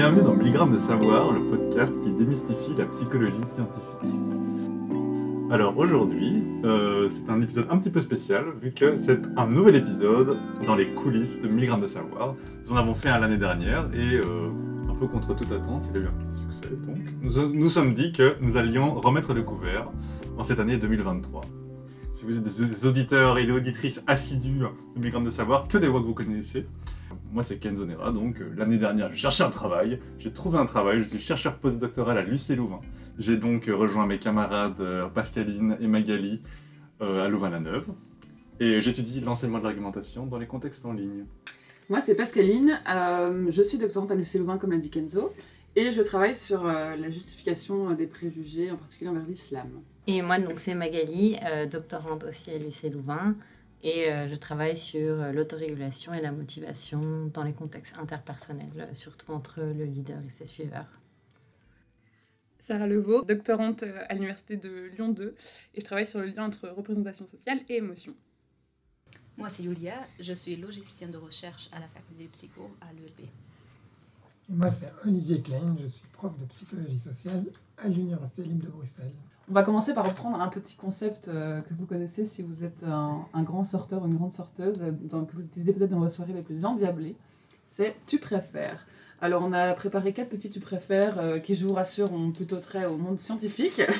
Bienvenue dans Milligramme de Savoir, le podcast qui démystifie la psychologie scientifique. Alors aujourd'hui, euh, c'est un épisode un petit peu spécial, vu que c'est un nouvel épisode dans les coulisses de Milligramme de Savoir. Nous en avons fait un l'année dernière et euh, un peu contre toute attente, il a eu un petit succès. Donc nous nous sommes dit que nous allions remettre le couvert en cette année 2023. Si vous êtes des auditeurs et des auditrices assidus de Milligramme de Savoir, que des voix que vous connaissez, moi, c'est Kenzo Nera, donc euh, l'année dernière, je cherchais un travail, j'ai trouvé un travail, je suis chercheur postdoctoral à l'UC Louvain. J'ai donc euh, rejoint mes camarades euh, Pascaline et Magali euh, à Louvain-la-Neuve, et j'étudie l'enseignement de l'argumentation dans les contextes en ligne. Moi, c'est Pascaline. euh, je suis doctorante à l'UC Louvain, comme l'a dit Kenzo. Et je travaille sur euh, la justification des préjugés, en particulier envers l'islam. Et moi, donc, c'est Magali, euh, doctorante aussi à l'UC Louvain. Et euh, je travaille sur euh, l'autorégulation et la motivation dans les contextes interpersonnels, euh, surtout entre le leader et ses suiveurs. Sarah Levaux, doctorante à l'université de Lyon 2, et je travaille sur le lien entre représentation sociale et émotion. Moi, c'est Julia, je suis logicienne de recherche à la faculté de psycho à l'ULB. Et moi, c'est Olivier Klein, je suis prof de psychologie sociale à l'Université libre de Bruxelles. On va commencer par reprendre un petit concept euh, que vous connaissez si vous êtes un, grand sorteur ou une grande sorteuse, que vous utilisez peut-être dans vos soirées les plus endiablées. C'est tu préfères. Alors, on a préparé quatre petits tu préfères euh, qui, je vous rassure, ont plutôt trait au monde scientifique.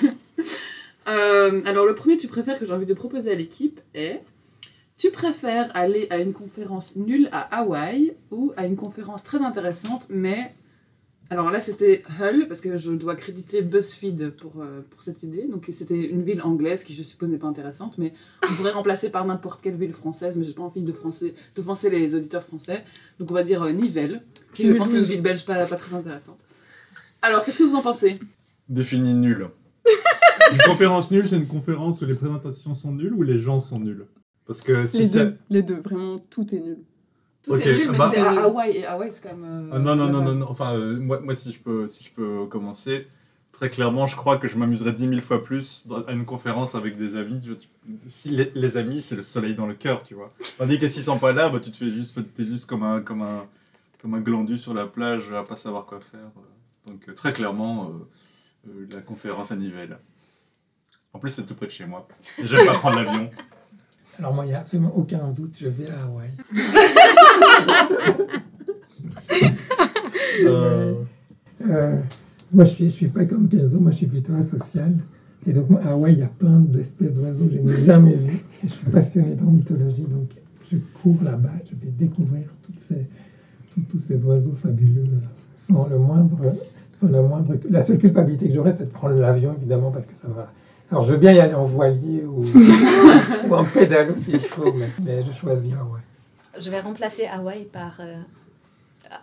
Euh, alors, le premier tu préfères que j'ai envie de proposer à l'équipe est tu préfères aller à une conférence nulle à Hawaï ou à une conférence très intéressante, mais alors là, c'était Hull, parce que je dois créditer BuzzFeed pour, euh, pour cette idée. Donc, c'était une ville anglaise qui, je suppose, n'est pas intéressante, mais on pourrait remplacer par n'importe quelle ville française, mais j'ai pas envie de français- d'offenser les auditeurs français. Donc, on va dire euh, Nivelles, qui, je pense, est une ville belge pas, pas très intéressante. Alors, qu'est-ce que vous en pensez? Défini nul. Une conférence nulle, c'est une conférence où les présentations sont nulles ou les gens sont nuls? Parce que si Les c'est- deux, les deux, vraiment, tout est nul. Tout Ok, est nul, mais bah- c'est à Hawaï, et Hawaï, c'est quand même... euh, non, non, non, non, non, enfin, euh, moi, moi si, je peux, si je peux commencer, très clairement, je crois que je m'amuserais dix mille fois plus dans- à une conférence avec des amis. Je- si les, les amis, c'est le soleil dans le cœur, tu vois. Tandis que s'ils sont pas là, bah, tu te fais juste, t'es juste comme un, comme, un, comme un glandu sur la plage à pas savoir quoi faire. Donc, euh, très clairement, euh, euh, la conférence à Nivelles. En plus, c'est tout près de chez moi. Et J'aime pas prendre l'avion. Alors moi, il n'y a absolument aucun doute, je vais à Hawaï. Euh, Euh, moi, je suis, je suis pas comme Kenzo, moi, je suis plutôt asocial. Et donc, moi, à Hawaï, il y a plein d'espèces d'oiseaux que je n'ai jamais vues. Et je suis passionné d'ornithologie, donc je cours là-bas, je vais découvrir toutes ces, tous, tous ces oiseaux fabuleux euh, sans le moindre... Sans la, moindre, la seule culpabilité que j'aurais, c'est de prendre l'avion, évidemment, parce que ça va... Alors, je veux bien y aller en voilier ou, ou en pédalo s'il faut, mais, mais je choisis Hawaï. Je vais remplacer Hawaï par euh,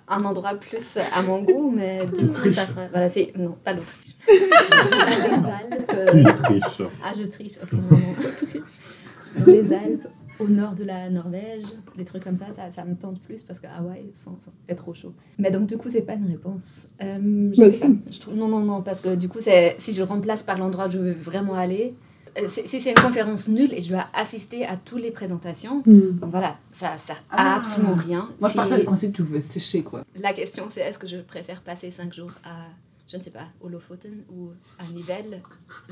un endroit plus à mon goût, mais du coup, ça sera. Voilà, c'est. Non, pas l'Autriche. les Alpes. euh, Tu triches. Ah, je triche, ok, non, non. Dans les Alpes, au nord de la Norvège, des trucs comme ça, ça, ça me tente plus parce que Hawaï, sans- fait trop chaud. Mais donc, du coup, c'est pas une réponse. Euh, je Bah, sais si. pas. Je trouve, non, non, non, parce que du coup, c'est si je remplace par l'endroit où je veux vraiment aller, euh, si c'est une conférence nulle et je dois assister à toutes les présentations, bon, voilà, ça sert à Ah. absolument rien. Moi, je Si- partais du principe que tu veux sécher, quoi. La question, c'est est-ce que je préfère passer cinq jours à, je ne sais pas, au Lofoten ou à Nivelles?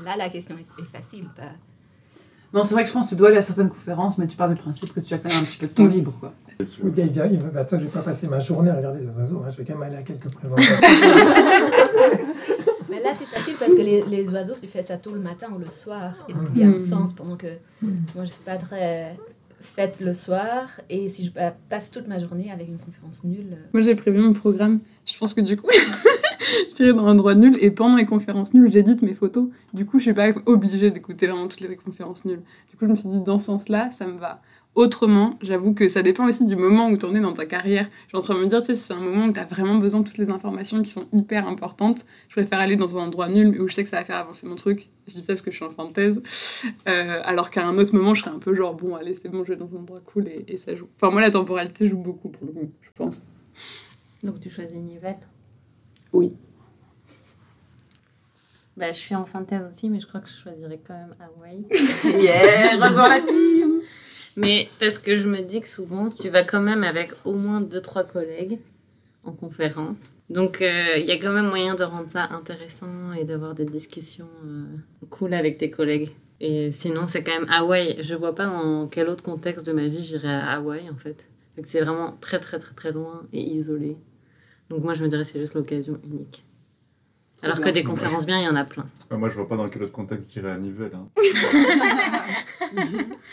Là, la question est, est facile. Non, c'est vrai que je pense que tu dois aller à certaines conférences, mais tu pars du principe que tu as quand même un petit peu de temps libre, quoi. Oui, il y a- il va- bah, toi, je vais pas passer ma journée à regarder des oiseaux, hein, je vais quand même aller à quelques présentations. Mais là, c'est facile parce que les, les oiseaux, tu fais ça tôt le matin ou le soir. Et donc, il y a un Mm. sens pendant que moi, je suis pas très faite le soir. Et si je pa- passe toute ma journée avec une conférence nulle, euh, Moi, j'ai prévu mon programme. Je pense que du coup, j'irai dans un endroit nul et pendant les conférences nulles, j'édite mes photos. Du coup, je suis pas obligée d'écouter vraiment toutes les conférences nulles. Du coup, je me suis dit, dans ce sens-là, ça me va. Autrement, j'avoue que ça dépend aussi du moment où tu en es dans ta carrière. Je suis en train de me dire, tu sais, si c'est un moment où tu as vraiment besoin de toutes les informations qui sont hyper importantes, je préfère aller dans un endroit nul mais où je sais que ça va faire avancer mon truc. Je dis ça parce que je suis en fin de thèse. Euh, alors qu'à un autre moment, je serais un peu genre, bon, allez, c'est bon, je vais dans un endroit cool et, ça joue. Enfin, moi, la temporalité joue beaucoup pour le coup, je pense. Donc, tu choisis Nivelles Oui. Bah, je suis en fin de thèse aussi, mais je crois que je choisirais quand même Hawaï. Yeah, rejoins la team Mais parce que je me dis que souvent, tu vas quand même avec au moins deux, trois collègues en conférence. Donc euh, il y a quand même moyen de rendre ça intéressant et d'avoir des discussions euh, cool avec tes collègues. Et sinon, c'est quand même Hawaï. Je vois pas dans quel autre contexte de ma vie j'irais à Hawaï en fait. C'est vraiment très très très très loin et isolé. Donc moi je me dirais c'est juste l'occasion unique. Alors que des conférences bien, il y en a plein. Ouais, moi, je vois pas dans quel autre contexte j'irais à Nivelles. hein.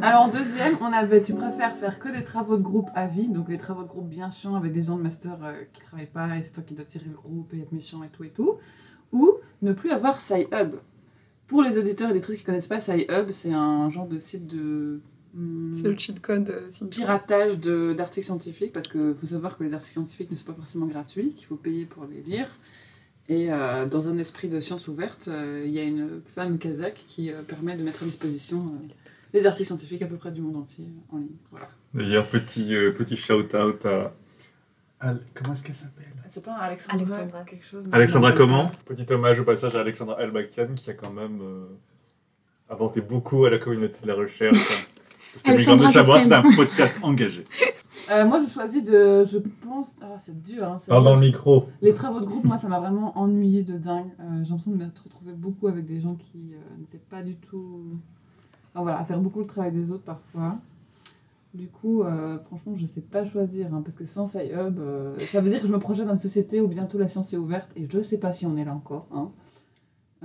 Alors deuxième, on avait tu préfères faire que des travaux de groupe à vie, donc les travaux de groupe bien chiants avec des gens de master euh, qui travaillent pas et c'est toi qui dois tirer le groupe et être méchant et tout et tout, ou ne plus avoir SciHub. Pour les auditeurs et auditrices qui connaissent pas SciHub, c'est un genre de site de C'est le cheat code euh, piratage de- d'articles scientifiques parce qu'il faut savoir que les articles scientifiques ne sont pas forcément gratuits, qu'il faut payer pour les lire. Et euh, dans un esprit de science ouverte, euh, il y a une femme kazakh qui euh, permet de mettre à disposition euh, les articles scientifiques à peu près du monde entier en ligne. Voilà. D'ailleurs, petit, euh, petit shout-out à. Al- Comment est-ce qu'elle s'appelle? C'est pas Alexandra, Alexandra. quelque chose Alexandra non, comment? Petit hommage au passage à Alexandra Elbakian qui a quand même euh, apporté beaucoup à la communauté de la recherche. Alexandra, de savoir, c'est un podcast engagé. Euh, moi, je choisis de. Je pense. Ah, c'est dur. Hein, Parle dans le micro. Les travaux de groupe, moi, ça m'a vraiment ennuyé de dingue. Euh, J'ai l'impression de m'être retrouvée beaucoup avec des gens qui euh, n'étaient pas du tout. Enfin, voilà, à faire beaucoup le travail des autres parfois. Du coup, euh, franchement, je sais pas choisir, hein, parce que sans SciHub, euh, ça veut dire que je me projette dans une société où bientôt la science est ouverte, et je sais pas si on est là encore. Hein.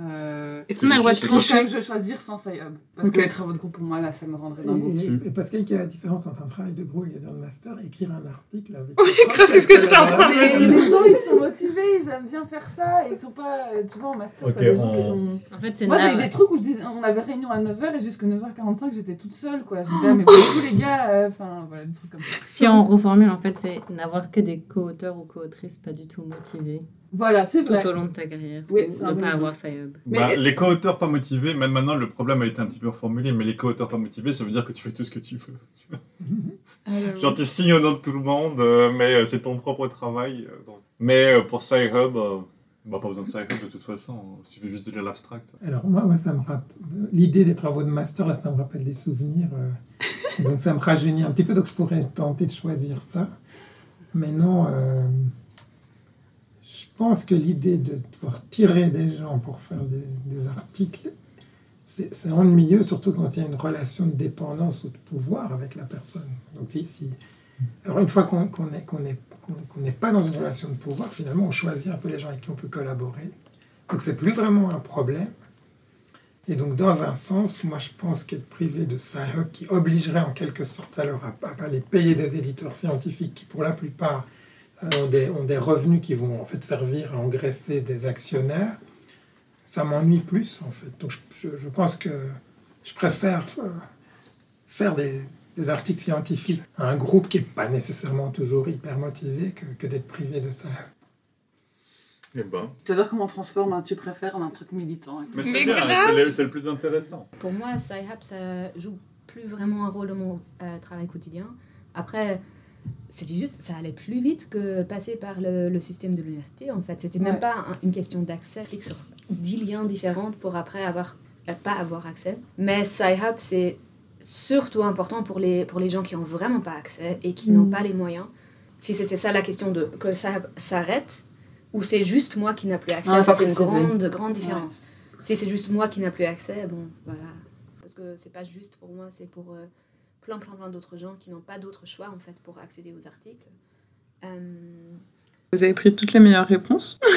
Euh, Est-ce qu'on a le droit de je quand même que je vais choisir sans SciHub, parce Ok. que les travaux de groupe, pour moi, là, ça me rendrait dingue. Et, Tu- et Pascal, quelle est la différence entre un travail de groupe et un master Écrire un article avec. Oui, c'est ce que j'étais en train de Mais me dire. les gens, ils sont motivés, ils aiment bien faire ça, et ils sont pas, euh, tu vois, en master, Ok, t'as des gens on- qui sont... En fait, c'est Moi, j'ai eu des trucs où je disais, on avait réunion à 9h et jusqu'à 9h45, j'étais toute seule, quoi. J'étais là, mais tous les gars, euh, enfin, voilà, des trucs comme ça. Si on reformule, en fait, c'est n'avoir que des co-auteurs ou co-autrices pas du tout motivés Voilà, c'est tout vrai. au long de ta carrière. Oui, ne pas avoir sa hub. Bah, les co-auteurs pas motivés, même maintenant le problème a été un petit peu reformulé, mais les co-auteurs pas motivés, ça veut dire que tu fais tout ce que tu veux. tu vois. Genre tu signes au nom de tout le monde, euh, mais euh, c'est ton propre travail. euh, donc. Mais pour SciHub, euh, bah, pas besoin de SciHub de toute façon, il suffit juste de lire l'abstract. Alors moi, moi ça me rappelle l'idée des travaux de master là, ça me rappelle des souvenirs. euh, donc ça me rajeunit un petit peu, donc je pourrais tenter de choisir ça. Mais non, euh, je pense que l'idée de devoir tirer des gens pour faire des, articles, c'est ennuyeux, surtout quand il y a une relation de dépendance ou de pouvoir avec la personne. Donc si, si... Alors une fois qu'on qu'on est- qu'on est- qu'on- qu'on n'est pas dans une relation de pouvoir, finalement on choisit un peu les gens avec qui on peut collaborer. Donc c'est plus vraiment un problème. Et donc dans un sens, moi je pense qu'être privé de SciHub qui obligerait en quelque sorte alors à, à aller payer des éditeurs scientifiques qui pour la plupart ont des, ont des revenus qui vont en fait servir à engraisser des actionnaires, ça m'ennuie plus en fait. Donc je, je- je pense que je préfère euh, faire des, des articles scientifiques à un groupe qui n'est pas nécessairement toujours hyper motivé que, que d'être privé de ça. Et ben. J'adore comment on transforme un tu préfères en un truc militant. Mais c'est bien, grave. c'est le, c'est le plus intéressant. Pour moi, SciHub, ça joue plus vraiment un rôle dans mon euh, travail quotidien. Après, c'était juste, ça allait plus vite que passer par le, le système de l'université. En fait, c'était même Ouais. pas un- une question d'accès. Clique sur 10 liens différents pour après avoir, euh, pas avoir accès. Mais SciHub, c'est surtout important pour les, pour les gens qui ont vraiment pas accès et qui n'ont Mm. pas les moyens. Si c'était ça la question de que SciHub s'arrête ou c'est juste moi qui n'a plus accès, Ah, ça c'est une grande, grande différence. Si c'est juste moi qui n'a plus accès, bon, voilà. Parce que c'est pas juste pour moi, c'est pour euh, plein, plein, plein d'autres gens qui n'ont pas d'autre choix, en fait, pour accéder aux articles. Euh, Vous avez pris toutes les meilleures réponses.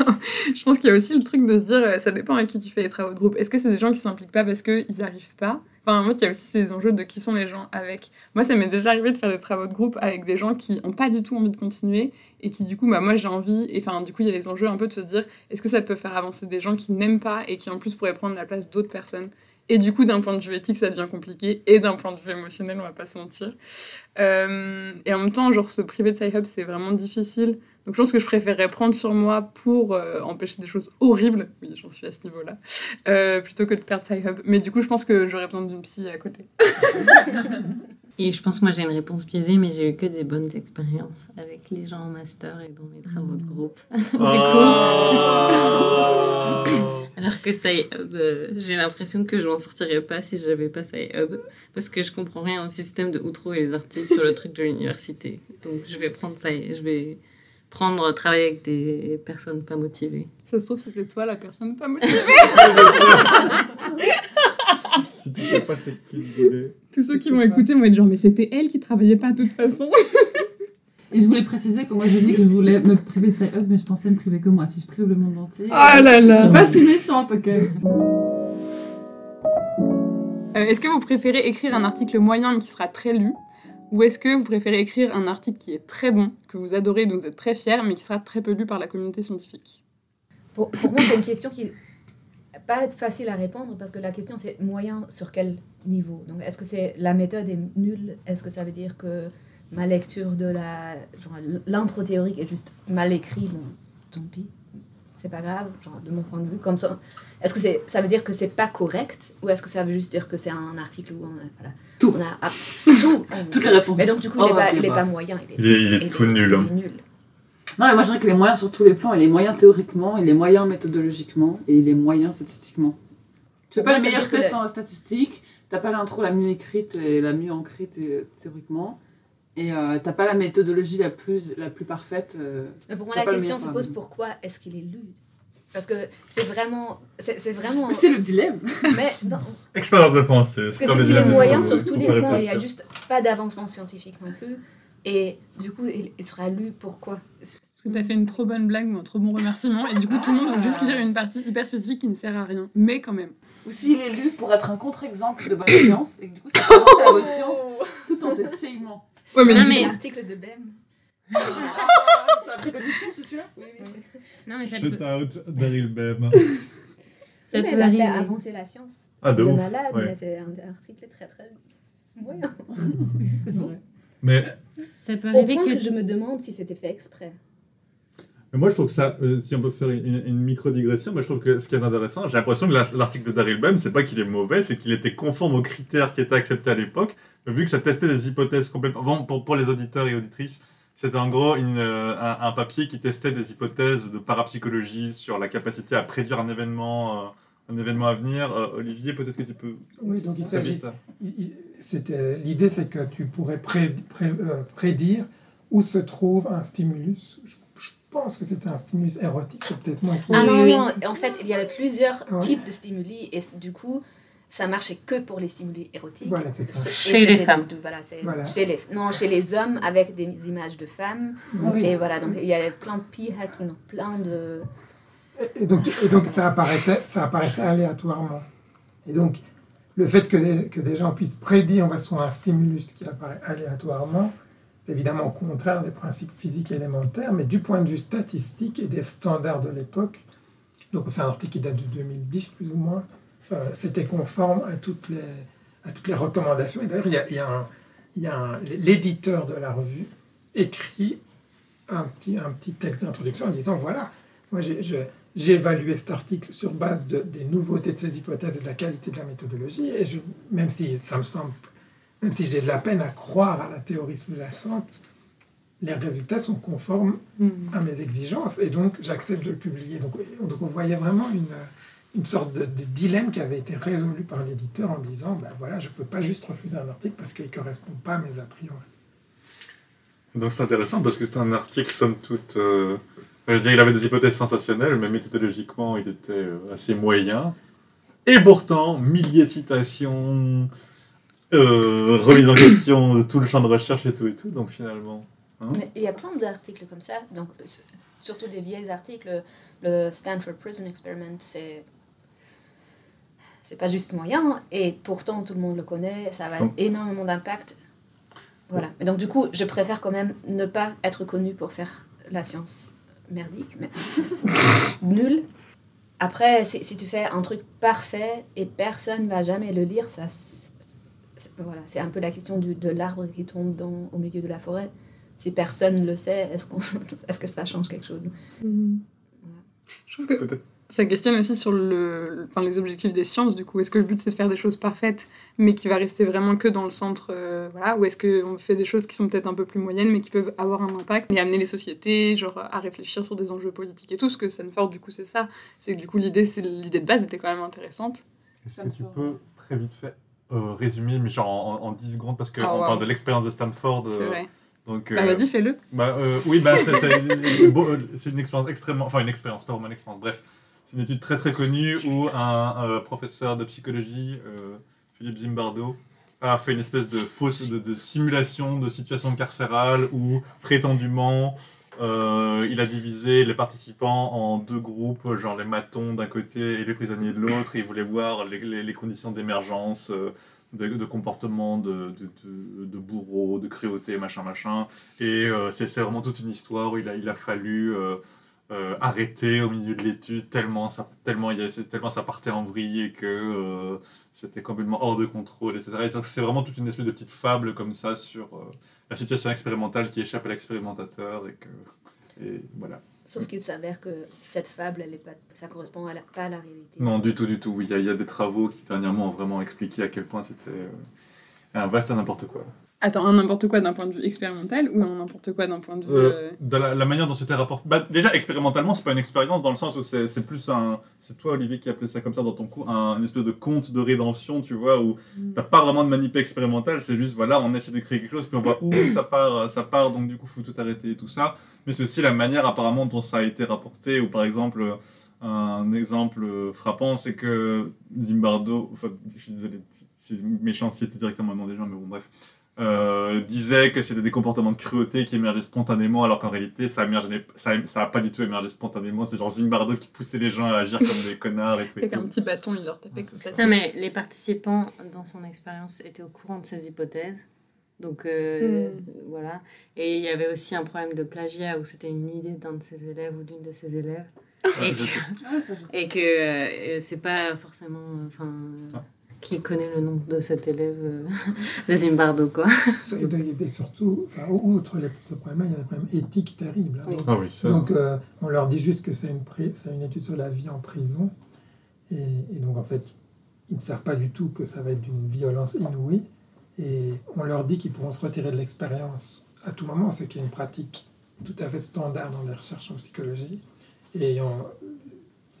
Non, je pense qu'il y a aussi le truc de se dire, euh, ça dépend à qui tu fais les travaux de groupe. Est-ce que c'est des gens qui s'impliquent pas parce qu'ils n'y arrivent pas? Enfin, moi, il y a aussi ces enjeux de qui sont les gens avec. Moi, ça m'est déjà arrivé de faire des travaux de groupe avec des gens qui n'ont pas du tout envie de continuer et qui, du coup, bah, moi, j'ai envie. Et enfin, du coup, il y a les enjeux un peu de se dire, est-ce que ça peut faire avancer des gens qui n'aiment pas et qui, en plus, pourraient prendre la place d'autres personnes? Et du coup, d'un point de vue éthique, ça devient compliqué. Et d'un point de vue émotionnel, on va pas se mentir. Euh, et en même temps, genre, se priver de Sci-Hub, c'est vraiment difficile. Donc, je pense que je préférerais prendre sur moi pour euh, empêcher des choses horribles. Oui, j'en suis à ce niveau-là. Euh, plutôt que de perdre Sci-Hub. Mais du coup, je pense que j'aurais besoin d'une psy à côté. Et je pense que moi j'ai une réponse biaisée, mais j'ai eu que des bonnes expériences avec les gens en master et dans mes travaux de groupe. Oh. Alors que SciHub, euh, j'ai l'impression que je m'en sortirais pas si j'avais pas SciHub. Parce que je comprends rien au système de Outro et les articles sur le truc de l'université. Donc je vais prendre ça et je vais prendre travailler avec des personnes pas motivées. Ça se trouve, c'était toi la personne pas motivée. Tu sais pas c'est qui le. Tous ceux qui m'ont écouté vont être genre, mais c'était elle qui travaillait pas de toute façon. Et je voulais préciser que moi j'ai dit que je voulais me priver de Sci-Hub, mais je pensais me priver que moi. Si je prive le monde entier. Ah là Je suis là. pas si méchante, ok. Euh, est-ce que vous préférez écrire un article moyen mais qui sera très lu Ou est-ce que vous préférez écrire un article qui est très bon, que vous adorez, dont vous êtes très fier, mais qui sera très peu lu par la communauté scientifique? Pour, pour moi, c'est une question qui pas facile à répondre parce que la question c'est moyen sur quel niveau. Donc, est-ce que c'est la méthode est nulle? Est-ce que ça veut dire que ma lecture de la l'intro théorique est juste mal écrit Bon, tant pis, c'est pas grave. Genre, de mon point de vue, comme ça. Est-ce que c'est ça veut dire que c'est pas correct ou est-ce que ça veut juste dire que c'est un article où on a, voilà, Tout. on a ah, tout Toutes les réponses. Mais donc du coup, Oh, il est pas, ok, il est bah. pas moyen. Il est, Il est, il est il tout est- nul. hein. il est nul. Non, mais moi je dirais que les moyens sur tous les plans, il est moyen théoriquement, il est moyen méthodologiquement et il est moyen statistiquement. Tu fais pas les meilleurs tests en statistique, t'as pas l'intro la mieux écrite et la mieux ancrée thé- théoriquement, et euh, t'as pas la méthodologie la plus, la plus parfaite. euh. Mais pour moi, la question se pose pourquoi est-ce qu'il est lu Parce que c'est vraiment. C'est c'est vraiment. Mais c'est le dilemme. Mais non, Expérience de pensée. parce que c'est les il est dilemmes moyen de- sur tous les points, il n'y a juste pas d'avancement scientifique non plus. Et du coup, il, sera lu pourquoi? Parce que t'as fait une trop bonne blague ou un trop bon remerciement, et du coup, tout le monde va juste lire une partie hyper spécifique qui ne sert à rien. Mais quand même. Ou s'il est lu pour être un contre-exemple de bonne science, et que du coup ça fait avancer la bonne science tout en t'essayant. Ouais, mais Non, mais- C'est l'article de Ben. C'est la précondition, c'est celui-là? Oui, oui, c'est- Non, mais ça Shout peut, out Daryl Bem. ça Mais peut elle a fait avancer la science. Ah, de de ouf. malade, ouais. mais c'est un article très très moyen. C'est vrai. Mais Ça peut Au arriver point que que je me demande si c'était fait exprès. Mais moi, je trouve que ça, euh, si on peut faire une, une micro-digression, moi, je trouve que ce qui est intéressant, j'ai l'impression que la- l'article de Daryl Bem, c'est pas qu'il est mauvais, c'est qu'il était conforme aux critères qui étaient acceptés à l'époque, vu que ça testait des hypothèses complètement. Bon, pour, pour les auditeurs et auditrices, c'était en gros une, euh, un, un papier qui testait des hypothèses de parapsychologie sur la capacité à prédire un événement, euh, un événement à venir. Euh, Olivier, peut-être que tu peux. Oui, donc il s'agit c'était- L'idée, c'est que tu pourrais pré- pré- euh, prédire où se trouve un stimulus. Je, je pense que c'était un stimulus érotique, c'est peut-être moi qui. Ah non, non, en fait, il y avait plusieurs Ouais. types de stimuli et du coup, ça marchait que pour les stimuli érotiques. Voilà, ça. Chez les femmes. Voilà, c'est Voilà. Chez les, non, chez les hommes avec des images de femmes. Oui. Et voilà, donc il y avait plein de p-hacking, plein de. Et donc, et donc ça, apparaissait, ça apparaissait aléatoirement. Et donc, le fait que des, que des gens puissent prédire de façon un stimulus qui apparaît aléatoirement, c'est évidemment au contraire des principes physiques élémentaires, mais du point de vue statistique et des standards de l'époque, donc c'est un article qui date de 2010 plus ou moins, euh, c'était conforme à toutes les, à toutes les recommandations. Et d'ailleurs, il y a, y a l'éditeur de la revue écrit un petit, un petit texte d'introduction en disant voilà, moi j'ai j'ai évalué cet article sur base de- des nouveautés de ces hypothèses et de la qualité de la méthodologie, et je, même si ça me semble, même si j'ai de la peine à croire à la théorie sous-jacente, les résultats sont conformes Hmm. à mes exigences, et donc j'accepte de le publier. Donc, donc on voyait vraiment une, une sorte de, de dilemme qui avait été résolu par l'éditeur en disant ben voilà, je ne peux pas juste refuser un article parce qu'il ne correspond pas à mes a priori. Donc c'est intéressant parce que c'est un article, somme toute. euh, je veux dire, il avait des hypothèses sensationnelles, mais méthodologiquement, il était euh, assez moyen. Et pourtant, milliers de citations, euh, remise en question de tout le champ de recherche et tout et tout. Donc finalement. hein. Mais il y a plein d'articles comme ça, donc surtout des vieils articles. Le Stanford Prison Experiment, c'est. C'est pas juste moyen, et pourtant tout le monde le connaît, ça a énormément d'impact. Voilà. Et donc, du coup, je préfère quand même ne pas être connu pour faire la science merdique, mais nul. Après, si, si tu fais un truc parfait et personne va jamais le lire, ça. Voilà, c'est un peu la question du, de l'arbre qui tombe dans, au milieu de la forêt. Si personne le sait, est-ce qu'on est-ce que ça change quelque chose? Hmm. Je trouve que Peut-être. Ça questionne aussi sur le, enfin, les objectifs des sciences, du coup. Est-ce que le but c'est de faire des choses parfaites, mais qui va rester vraiment que dans le centre, euh, voilà, ou est-ce qu'on fait des choses qui sont peut-être un peu plus moyennes, mais qui peuvent avoir un impact et amener les sociétés, genre, à réfléchir sur des enjeux politiques et tout? Ce que Stanford, du coup, c'est ça. C'est que du coup, l'idée, c'est l'idée de base était quand même intéressante. Est-ce que tu peux très vite fait euh, résumer, mais genre en, en- en 10 secondes, parce qu'on Ah, wow. parle de l'expérience de Stanford. C'est euh, vrai. donc, Bah, euh, vas-y, fais-le. Bah, euh, oui, bah, c'est c'est- c'est une expérience extrêmement. Enfin, une expérience, pas vraiment une expérience. Bref, c'est une étude très très connue où un euh, professeur de psychologie, euh, Philippe Zimbardo, a fait une espèce de fausse de, simulation de situation carcérale où prétendument euh, il a divisé les participants en deux groupes, genre les matons d'un côté et les prisonniers de l'autre, il voulait voir les, conditions d'émergence. de, comportement de, de, de, bourreau, de cruauté, machin, machin. Et c'est vraiment toute une histoire où il a, il a fallu euh, arrêter au milieu de l'étude tellement ça, tellement, il y a- c'est- tellement ça partait en vrille et que euh, c'était complètement hors de contrôle, etc. Et c'est vraiment toute une espèce de petite fable comme ça sur euh, la situation expérimentale qui échappe à l'expérimentateur et que et voilà. Sauf qu'il s'avère que cette fable, elle est pas, ça correspond à la- pas à la réalité. Non, du tout, du tout. Il y a, il y a des travaux qui dernièrement ont vraiment expliqué à quel point c'était un vaste n'importe quoi. Attends, un n'importe quoi d'un point de vue expérimental ou un n'importe quoi d'un point de vue. Euh, euh, de la, la manière dont c'était rapporté. Bah, déjà, expérimentalement, c'est pas une expérience dans le sens où c'est plus un. C'est toi, Olivier, qui appelait ça comme ça dans ton cours, un espèce de conte de rédemption, tu vois, où Mm. t'as pas vraiment de manip expérimentale, c'est juste, voilà, on essaie de créer quelque chose, puis on voit où ça part, ça part, donc du coup, faut tout arrêter et tout ça. Mais c'est aussi la manière, apparemment, dont ça a été rapporté, ou par exemple. Un exemple frappant, c'est que Zimbardo, enfin, je suis désolé, c'est méchant citer directement le nom des gens, mais bon, bref, euh, disait que c'était des comportements de cruauté qui émergeaient spontanément, alors qu'en réalité, ça émergeait, ça, ça a pas du tout émergé spontanément. C'est genre Zimbardo qui poussait les gens à agir comme des connards et tout. et Avec un petit bâton, il leur tapait comme ça. Non, mais les participants dans son expérience étaient au courant de ces hypothèses. Donc euh, Hmm. voilà. Et il y avait aussi un problème de plagiat où c'était une idée d'un de ses élèves ou d'une de ses élèves. Et, je- Ah, et que euh, c'est pas forcément. Enfin. Ah. Qui connaît le nom de cet élève euh, de Zimbardo, quoi. Et de- et surtout, enfin, outre les, ce problème-là, il y a des problèmes éthiques terribles. hein. Oui. Ah oui, ça. Donc, euh, on leur dit juste que c'est une, une étude sur la vie en prison. Et, et donc, en fait, ils ne savent pas du tout que ça va être d'une violence inouïe. Et on leur dit qu'ils pourront se retirer de l'expérience à tout moment, ce qui est une pratique tout à fait standard dans les recherches en psychologie. Et on-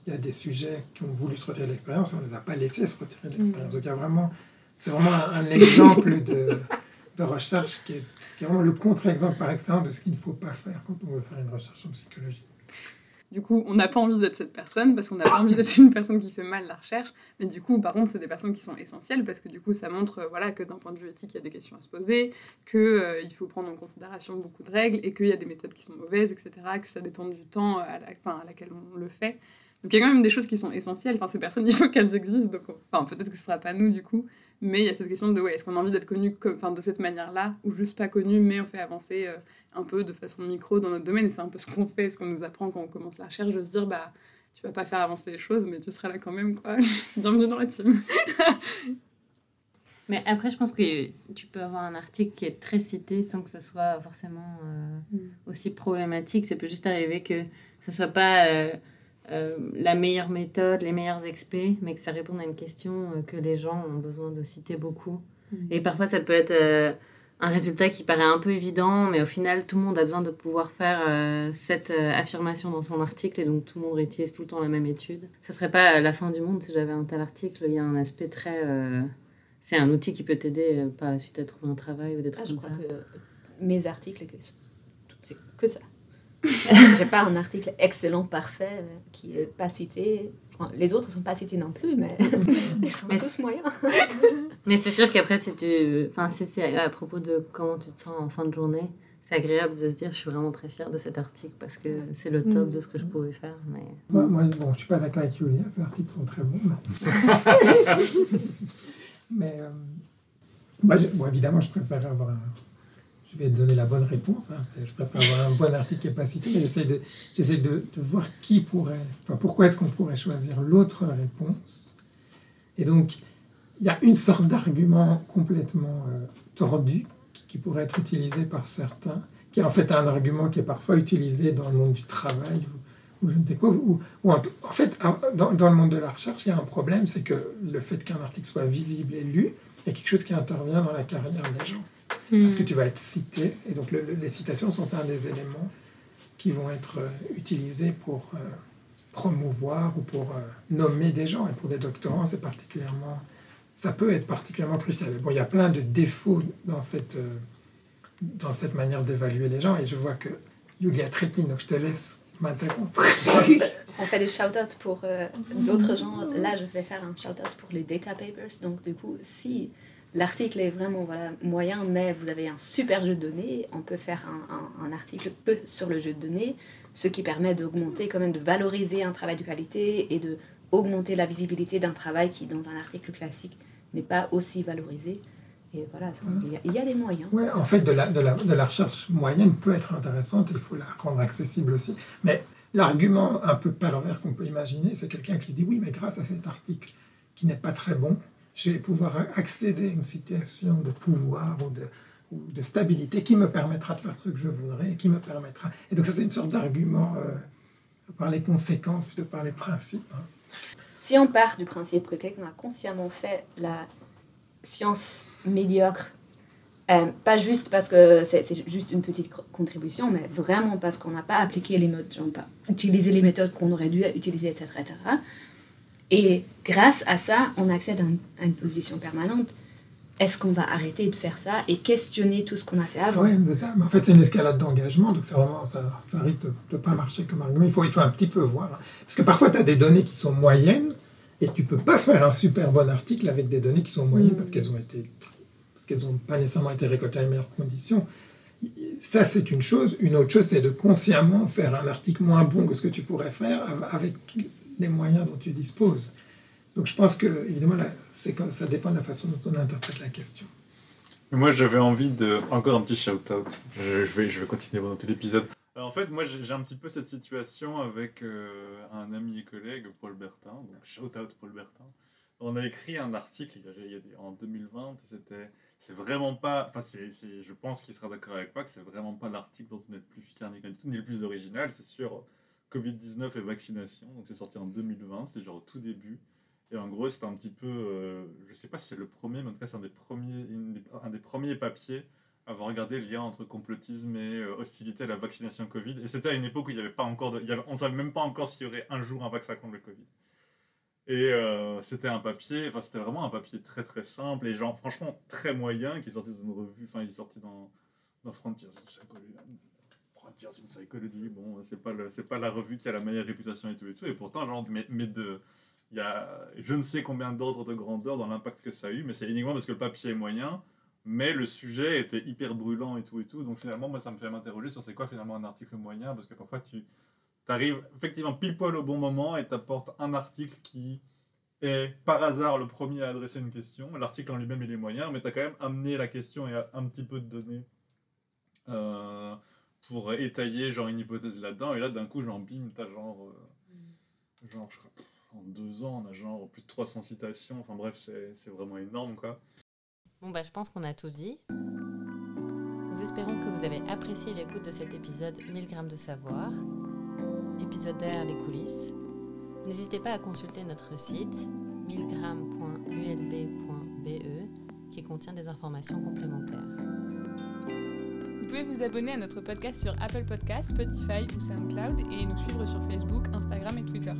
il y a des sujets qui ont voulu se retirer de l'expérience et on ne les a pas laissés se retirer de l'expérience. Donc, il y a vraiment, c'est vraiment un, un exemple de, de recherche qui est, qui est vraiment le contre-exemple par excellence de ce qu'il ne faut pas faire quand on veut faire une recherche en psychologie. Du coup, on n'a pas envie d'être cette personne parce qu'on n'a pas envie d'être une personne qui fait mal la recherche. Mais du coup, par contre, c'est des personnes qui sont essentielles parce que du coup, ça montre euh, voilà, que d'un point de vue éthique, il y a des questions à se poser, qu'il faut prendre en considération beaucoup de règles et qu'il y a des méthodes qui sont mauvaises, etc. Que ça dépend du temps à, la, enfin, à laquelle on le fait. Donc il y a quand même des choses qui sont essentielles. Enfin, ces personnes, il faut qu'elles existent. Donc, on- enfin, peut-être que ce sera pas nous du coup, mais il y a cette question de ouais, est-ce qu'on a envie d'être connu comme, enfin, de cette manière-là ou juste pas connu, mais on fait avancer euh, un peu de façon micro dans notre domaine. Et c'est un peu ce qu'on fait, ce qu'on nous apprend quand on commence la recherche, de se dire bah tu vas pas faire avancer les choses, mais tu seras là quand même quoi. Bienvenue dans la team. Mais après, je pense que tu peux avoir un article qui est très cité sans que ça soit forcément euh, Mm. aussi problématique. Ça peut juste arriver que ça soit pas euh, euh, la meilleure méthode, les meilleurs experts, mais que ça réponde à une question euh, que les gens ont besoin de citer beaucoup. Et parfois, ça peut être euh, un résultat qui paraît un peu évident, mais au final, tout le monde a besoin de pouvoir faire cette affirmation dans son article, et donc tout le monde réutilise tout le temps la même étude. Ça serait pas la fin du monde si j'avais un tel article. Il y a un aspect très. c'est un outil qui peut t'aider par la suite à trouver un travail ou des Ah, trucs je comme crois ça. que mes articles, c'est que ça. J'ai pas un article excellent, parfait, euh, qui est pas cité. Enfin, Les autres sont pas cités non plus, mais ils sont Mais tous moyens. Mais c'est sûr qu'après, si tu... enfin, si c'est à propos de comment tu te sens en fin de journée, c'est agréable de se dire je suis vraiment très fière de cet article parce que c'est le top Mm. de ce que je pouvais faire. Mais... Moi, moi, bon, je suis pas d'accord avec Julia, ces articles sont très bons. Mais, mais, euh, moi, je- bon, évidemment, je préfère avoir un... Je vais te donner la bonne réponse. hein. Je préfère avoir un bon article qui n'est pas cité, mais j'essaie de, voir qui pourrait... Enfin, pourquoi est-ce qu'on pourrait choisir l'autre réponse Et donc, il y a une sorte d'argument complètement euh, tordu qui, pourrait être utilisé par certains, qui est en fait un argument qui est parfois utilisé dans le monde du travail, ou je ne sais quoi. Ou, ou en, en, fait, dans, dans, le monde de la recherche, il y a un problème, c'est que le fait qu'un article soit visible et lu, il y a quelque chose qui intervient dans la carrière des gens. Mmh. Parce que tu vas être cité, et donc le, le, les citations sont un des éléments qui vont être euh, utilisés pour euh, promouvoir ou pour euh, nommer des gens. Et pour des doctorants, c'est particulièrement, ça peut être particulièrement crucial. Bon, il y a plein de défauts dans cette, dans cette manière d'évaluer les gens. Et je vois que Julia Trépine, donc je te laisse m'interrompre. On fait des shout-outs pour d'autres gens. Là, je vais faire un shout-out pour les data papers. Donc, du coup, si l'article est vraiment voilà, moyen, mais vous avez un super jeu de données, on peut faire un, un, un article peu sur le jeu de données, ce qui permet d'augmenter, quand même, de valoriser un travail de qualité et de augmenter la visibilité d'un travail qui, dans un article classique, n'est pas aussi valorisé. Et voilà, il y, a, il y a des moyens. Ouais, en fait, de la, de, la, de la recherche moyenne peut être intéressante il faut la rendre accessible aussi. Mais l'argument un peu pervers qu'on peut imaginer, c'est quelqu'un qui se dit oui, mais grâce à cet article qui n'est pas très bon, je vais pouvoir accéder à une situation de pouvoir ou de, stabilité qui me permettra de faire ce que je voudrais qui me permettra. Et donc ça, c'est une sorte d'argument euh, par les conséquences plutôt que par les principes. Hein. Si on part du principe que quelqu'un a consciemment fait la science médiocre, euh, pas juste parce que c'est juste une petite contribution, mais vraiment parce qu'on n'a pas appliqué les méthodes, pas utilisé les méthodes qu'on aurait dû utiliser, etc., etc., et grâce à ça, on accède à une, à une position permanente. Est-ce qu'on va arrêter de faire ça et questionner tout ce qu'on a fait avant? Oui, c'est ça. Mais en fait, c'est une escalade d'engagement, donc vraiment, ça, ça risque de ne pas marcher comme argument. Il faut, il faut un petit peu voir. Parce que parfois, tu as des données qui sont moyennes et tu ne peux pas faire un super bon article avec des données qui sont moyennes mmh. parce qu'elles ont été parce qu'elles n'ont pas nécessairement été récoltées dans les meilleures conditions. Ça, c'est une chose. Une autre chose, c'est de consciemment faire un article moins bon que ce que tu pourrais faire avec les moyens dont tu disposes. Donc je pense que, évidemment, là, comme, ça dépend de la façon dont on interprète la question. Moi, j'avais envie de. Encore un petit shout-out. Je, vais, je vais continuer pendant tout l'épisode. En fait, moi, j'ai un petit peu cette situation avec euh, un ami et collègue, Paul Bertin. Donc, shout-out Paul Bertin. On a écrit un article il y a, en 2020. C'était, c'est vraiment pas. Enfin, c'est, je pense qu'il sera d'accord avec moi que c'est vraiment pas l'article dont on est le plus fier ni le plus original. C'est sur Covid-19 et vaccination. Donc, c'est sorti en 2020. C'était genre au tout début. Et en gros, c'est un petit peu, euh, je sais pas si c'est le premier, mais en tout cas, c'est un, des premiers, un des premiers papiers à avoir regardé le lien entre complotisme et euh, hostilité à la vaccination Covid. Et c'était à une époque où il n'y avait pas encore, il y avait, on savait même pas encore s'il y aurait un jour un vaccin contre le Covid. Et euh, c'était un papier, enfin, c'était vraiment un papier très très simple et genre, franchement, très moyen, qui sorti dans une revue, enfin, il sorti dans, dans Frontiers Frontiers in Psychology, bon, c'est pas, le, pas la revue qui a la meilleure réputation et tout et tout. Et pourtant, genre, mais de il y a je ne sais combien d'ordres de grandeur dans l'impact que ça a eu, mais c'est uniquement parce que le papier est moyen, mais le sujet était hyper brûlant et tout et tout. Donc finalement, moi, ça me fait m'interroger sur c'est quoi finalement un article moyen, parce que parfois tu arrives effectivement pile poil au bon moment et t'apportes un article qui est par hasard le premier à adresser une question. L'article en lui-même, il est moyen, mais tu as quand même amené la question et un petit peu de données euh, pour étayer genre une hypothèse là-dedans. Et là, d'un coup, genre, bim, t'as genre, euh, genre, je crois, en deux ans, on a genre plus de 300 citations. Enfin bref, c'est vraiment énorme, quoi. Bon, bah, je pense qu'on a tout dit. Nous espérons que vous avez apprécié l'écoute de cet épisode 1000 grammes de savoir, épisode derrière les coulisses. N'hésitez pas à consulter notre site 1000grammes.ulb.be qui contient des informations complémentaires. Vous pouvez vous abonner à notre podcast sur Apple Podcasts, Spotify ou SoundCloud et nous suivre sur Facebook, Instagram et Twitter.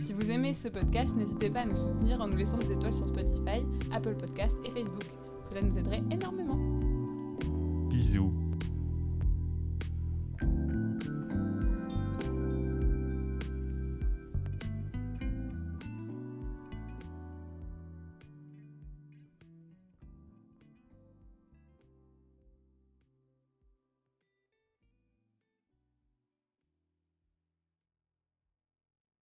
Si vous aimez ce podcast, n'hésitez pas à nous soutenir en nous laissant des étoiles sur Spotify, Apple Podcasts et Facebook. Cela nous aiderait énormément. Bisous.